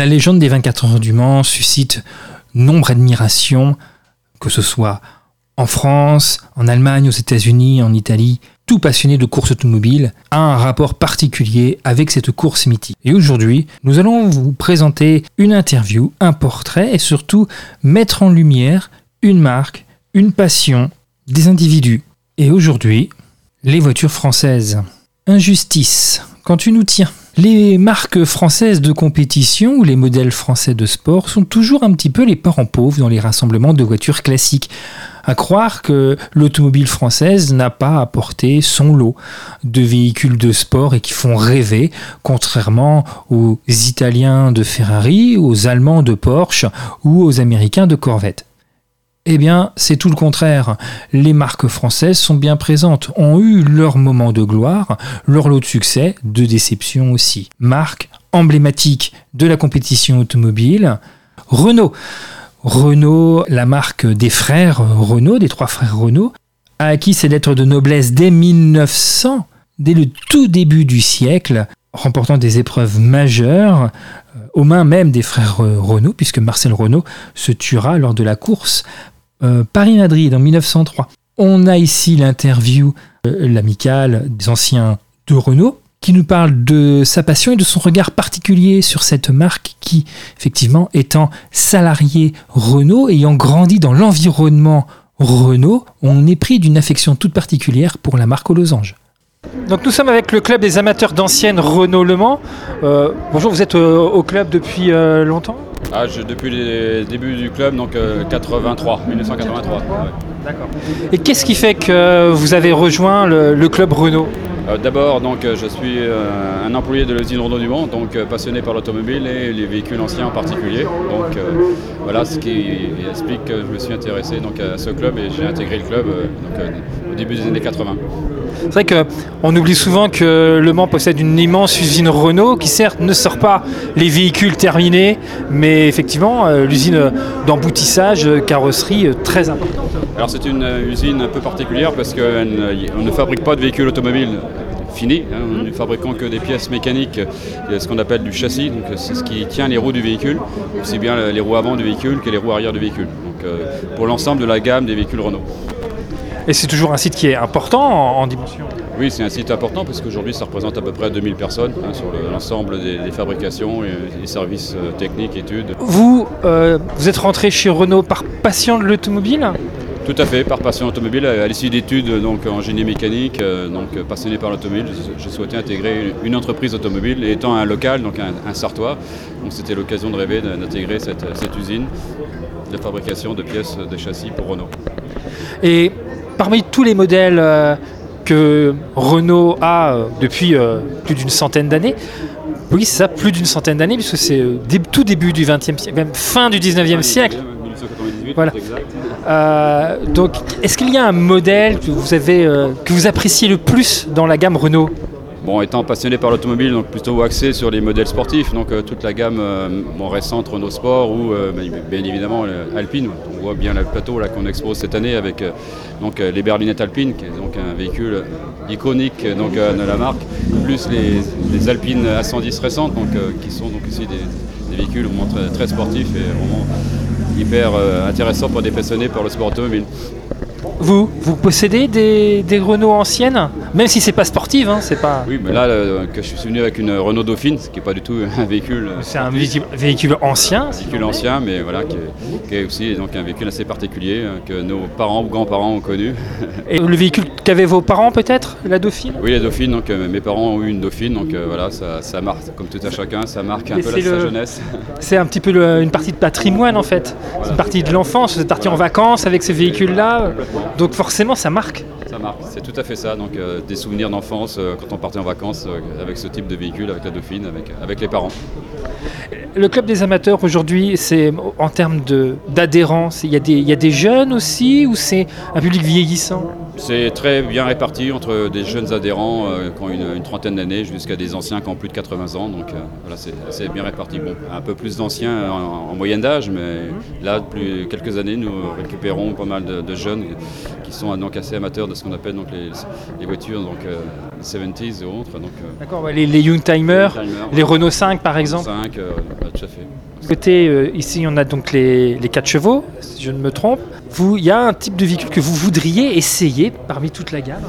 La légende des 24 heures du Mans suscite nombre d'admiration, que ce soit en France, en Allemagne, aux États-Unis, en Italie. Tout passionné de course automobile a un rapport particulier avec cette course mythique. Et aujourd'hui, nous allons vous présenter une interview, un portrait et surtout mettre en lumière une marque, une passion, des individus. Et aujourd'hui, les voitures françaises. Injustice. Quand tu nous tiens. Les marques françaises de compétition ou les modèles français de sport sont toujours un petit peu les parents pauvres dans les rassemblements de voitures classiques. À croire que l'automobile française n'a pas apporté son lot de véhicules de sport et qui font rêver, contrairement aux Italiens de Ferrari, aux Allemands de Porsche ou aux Américains de Corvette. Eh bien, c'est tout le contraire. Les marques françaises sont bien présentes, ont eu leur moment de gloire, leur lot de succès, de déception aussi. Marque emblématique de la compétition automobile, Renault. Renault, la marque des frères Renault, des trois frères Renault, a acquis ses lettres de noblesse dès 1900, dès le tout début du siècle, remportant des épreuves majeures euh, aux mains même des frères Renault, puisque Marcel Renault se tuera lors de la course euh, Paris-Madrid en 1903. On a ici l'interview, euh, l'amicale des anciens de Renault, qui nous parle de sa passion et de son regard particulier sur cette marque qui, effectivement, étant salarié Renault, ayant grandi dans l'environnement Renault, on est pris d'une affection toute particulière pour la marque aux losanges. Donc nous sommes avec le club des amateurs d'anciennes Renault Le Mans. Euh, bonjour, vous êtes au club depuis longtemps? Ah, depuis les débuts du club, donc 83, 1983. D'accord. Et qu'est-ce qui fait que vous avez rejoint le, club Renault? D'abord, donc, je suis euh, un employé de l'usine Renault du Mans, donc euh, passionné par l'automobile et les véhicules anciens en particulier. Donc voilà ce qui explique que je me suis intéressé donc, à ce club et j'ai intégré le club au début des années 80. C'est vrai qu'on oublie souvent que Le Mans possède une immense usine Renault qui certes ne sort pas les véhicules terminés, mais effectivement euh, l'usine d'emboutissage, euh, carrosserie euh, très importante. Alors c'est une usine un peu particulière parce qu'on ne fabrique pas de véhicules automobiles finis. Hein. nous ne fabriquons que des pièces mécaniques, ce qu'on appelle du châssis, donc c'est ce qui tient les roues du véhicule, aussi bien les roues avant du véhicule que les roues arrière du véhicule. Donc, pour l'ensemble de la gamme des véhicules Renault. Et c'est toujours un site qui est important en, dimension. Oui, c'est un site important parce qu'aujourd'hui ça représente à peu près 2000 personnes hein, sur l'ensemble des, fabrications et des services euh, techniques, études. Vous, euh, vous êtes rentré chez Renault par passion de l'automobile? Tout à fait, par passion automobile. À l'issue d'études donc, en génie mécanique, euh, donc passionné par l'automobile, j'ai souhaité intégrer une entreprise automobile et étant un local, donc un, Sartois, c'était l'occasion de rêver d'intégrer cette, usine de fabrication de pièces de châssis pour Renault. Et parmi tous les modèles euh, que Renault a euh, depuis plus d'une centaine d'années, oui, c'est ça, plus d'une centaine d'années, puisque c'est tout début du 20e siècle, même fin du 19e siècle. Voilà. donc, est-ce qu'il y a un modèle que vous avez, que vous appréciez le plus dans la gamme Renault Bon, étant passionné par l'automobile, donc plutôt axé sur les modèles sportifs, donc euh, toute la gamme euh, récente Renault Sport ou euh, bien évidemment Alpine. On voit bien le plateau là qu'on expose cette année avec donc les berlinettes Alpine, qui est donc un véhicule iconique donc de la marque, plus les, Alpines A110 récentes, donc qui sont donc aussi des, véhicules vraiment très, très, sportifs et vraiment hyper intéressants pour des passionnés par le sport automobile. Vous, vous possédez des, des Renault anciennes Même si c'est pas sportif, hein, c'est pas. Oui, mais là, que je suis venu avec une Renault Dauphine, ce qui n'est pas du tout un véhicule. Euh, c'est un véhicule, ancien. Un véhicule ancien, mais voilà, qui est, aussi donc, un véhicule assez particulier euh, que nos parents ou grands-parents ont connu. Et le véhicule qu'avaient vos parents peut-être, la Dauphine? Oui, la Dauphine. Donc euh, mes parents ont eu une Dauphine, donc voilà, ça, marque, comme tout à chacun, ça marque un peu la, sa jeunesse. C'est un petit peu une partie de patrimoine en fait. c'est une partie de l'enfance. Vous êtes parti en vacances avec ces véhicules-là. Donc forcément, ça marque. Ça marque, c'est tout à fait ça. Donc euh, des souvenirs d'enfance euh, quand on partait en vacances euh, avec ce type de véhicule, avec la Dauphine, avec, avec les parents. Le club des amateurs aujourd'hui, c'est en termes d'adhérence, il y, a des, il y a des jeunes aussi ou c'est un public vieillissant? C'est très bien réparti entre des jeunes adhérents euh, qui ont une, trentaine d'années jusqu'à des anciens qui ont plus de 80 ans. Donc euh, voilà, c'est bien réparti. Bon, un peu plus d'anciens en, moyenne d'âge, mais là, depuis quelques années, nous récupérons pas mal de, jeunes qui sont donc assez amateurs de ce qu'on appelle donc les, voitures, donc euh, les 70s et autres. D'accord, les, les Youngtimers, les Renault 5 par exemple. 5, tout à fait. Côté, ici, on a donc les, 4 chevaux, si je ne me trompe. Il y a un type de véhicule que vous voudriez essayer parmi toute la gamme?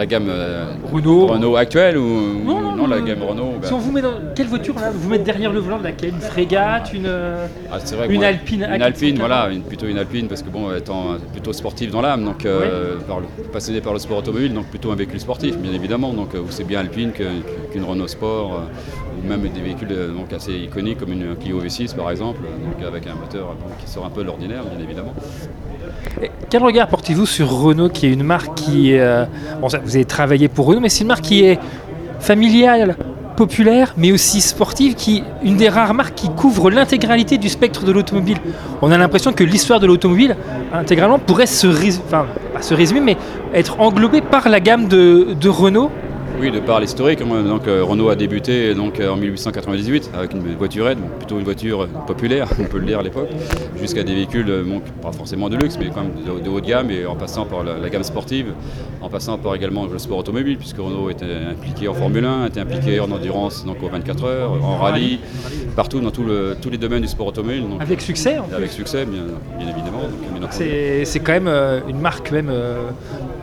La gamme euh, Renault. Renault actuelle ou non, la gamme Renault. Si on vous met dans quelle voiture là Vous mettez derrière le volant de laquelle? Une frégate, une ah, une Alpine Une Alpine, voilà, plutôt une Alpine parce que bon, étant plutôt sportif dans l'âme, donc euh, passionné par le sport automobile, donc plutôt un véhicule sportif, bien évidemment. Donc euh, c'est bien Alpine qu'une Renault Sport ou même des véhicules donc assez iconiques comme une Clio V6 par exemple, donc avec un moteur qui sort un peu de l'ordinaire, bien évidemment. Quel regard portez-vous sur Renault, qui est une marque qui. Euh, bon, vous avez travaillé pour Renault, mais c'est une marque qui est familiale, populaire, mais aussi sportive, qui une des rares marques qui couvre l'intégralité du spectre de l'automobile. On a l'impression que l'histoire de l'automobile, intégralement, pourrait se, résumer, mais être englobée par la gamme de Renault oui, de par l'historique. Hein, donc, euh, Renault a débuté donc, euh, en 1898 avec une voiturette, plutôt une voiture populaire, on peut le dire à l'époque, jusqu'à des véhicules, euh, pas forcément de luxe, mais quand même de, haut de gamme, et en passant par la, gamme sportive, en passant par également le sport automobile, puisque Renault était impliqué en Formule 1, était impliqué en endurance donc, aux 24 heures, en rallye, partout dans tous les domaines du sport automobile. avec succès en Avec succès, bien, évidemment. C'est quand même une marque même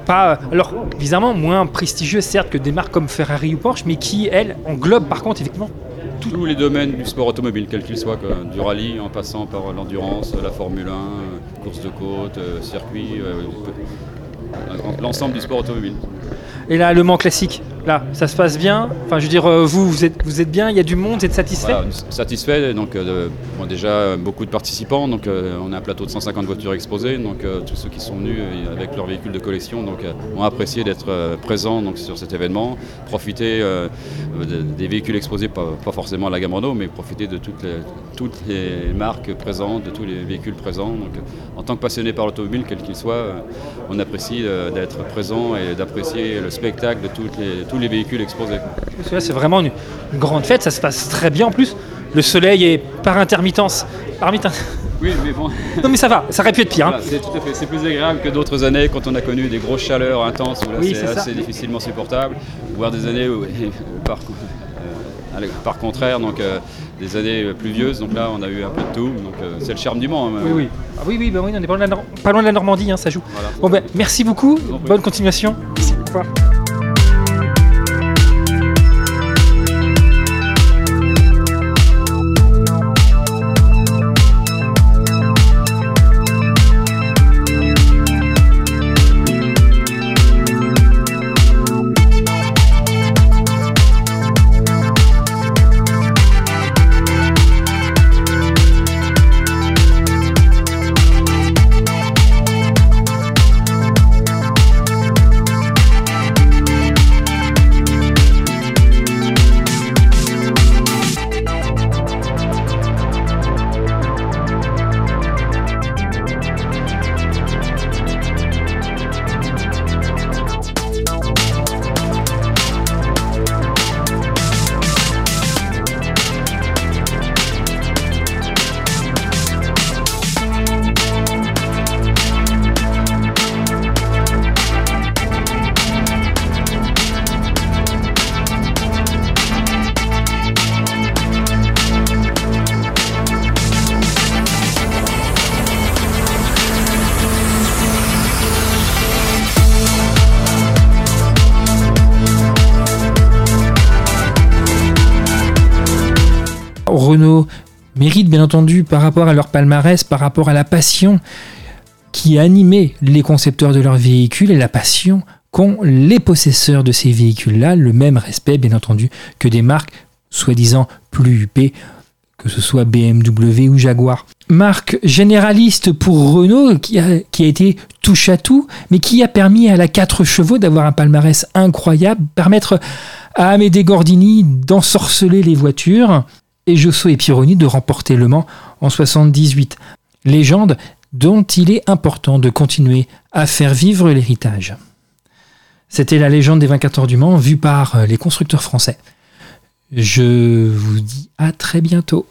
pas, alors évidemment moins prestigieuse certes que des marques comme Ferrari ou Porsche, mais qui elle englobe par contre effectivement tous les domaines du sport automobile, quel qu'il soit, du rallye en passant par l'endurance, la Formule 1, euh, course de côte, euh, circuit, euh, l'ensemble du sport automobile. Et là, le Mans classique, là, ça se passe bien Enfin, je veux dire, euh, vous, vous êtes, vous êtes bien, il y a du monde, vous êtes satisfait Satisfait, donc euh, déjà beaucoup de participants, donc euh, on a un plateau de 150 voitures exposées, donc tous ceux qui sont venus avec leur véhicule de collection donc, ont apprécié d'être présents donc, sur cet événement, profiter des véhicules exposés, pas, forcément à la gamme Renault, mais profiter de toutes les, toutes les marques présentes, de tous les véhicules présents. Donc, en tant que passionné par l'automobile, quel qu'il soit, on apprécie d'être présent et d'apprécier le spectacle de toutes les, tous les véhicules exposés. C'est vraiment une, grande fête, ça se passe très bien en plus. Le soleil est par intermittence. Par oui, mais bon. non, mais ça va, ça aurait pu être pire. Hein. c'est tout à fait. C'est plus agréable que d'autres années quand on a connu des grosses chaleurs intenses où là c'est assez difficilement supportable, voire des années où, par, euh, par contraire, donc euh, des années pluvieuses. Donc là, on a eu un peu de tout. Donc euh, c'est le charme du Mans. Hein, oui, oui. Ah, oui, oui, bah oui, on est pas loin de la, Normandie, hein, ça joue. Bon, ben, merci beaucoup. Bonne continuation. Au revoir. Mérite bien entendu par rapport à leur palmarès, par rapport à la passion qui animait les concepteurs de leurs véhicules et la passion qu'ont les possesseurs de ces véhicules-là, le même respect bien entendu que des marques soi-disant plus huppées, que ce soit BMW ou Jaguar. Marque généraliste pour Renault qui a, qui a été touche à tout, mais qui a permis à la 4 chevaux d'avoir un palmarès incroyable, permettre à Amédée Gordini d'ensorceler les voitures, et Josso et Pironi de remporter Le Mans en 78. Légende dont il est important de continuer à faire vivre l'héritage. C'était la légende des 24 heures du Mans vue par les constructeurs français. Je vous dis à très bientôt.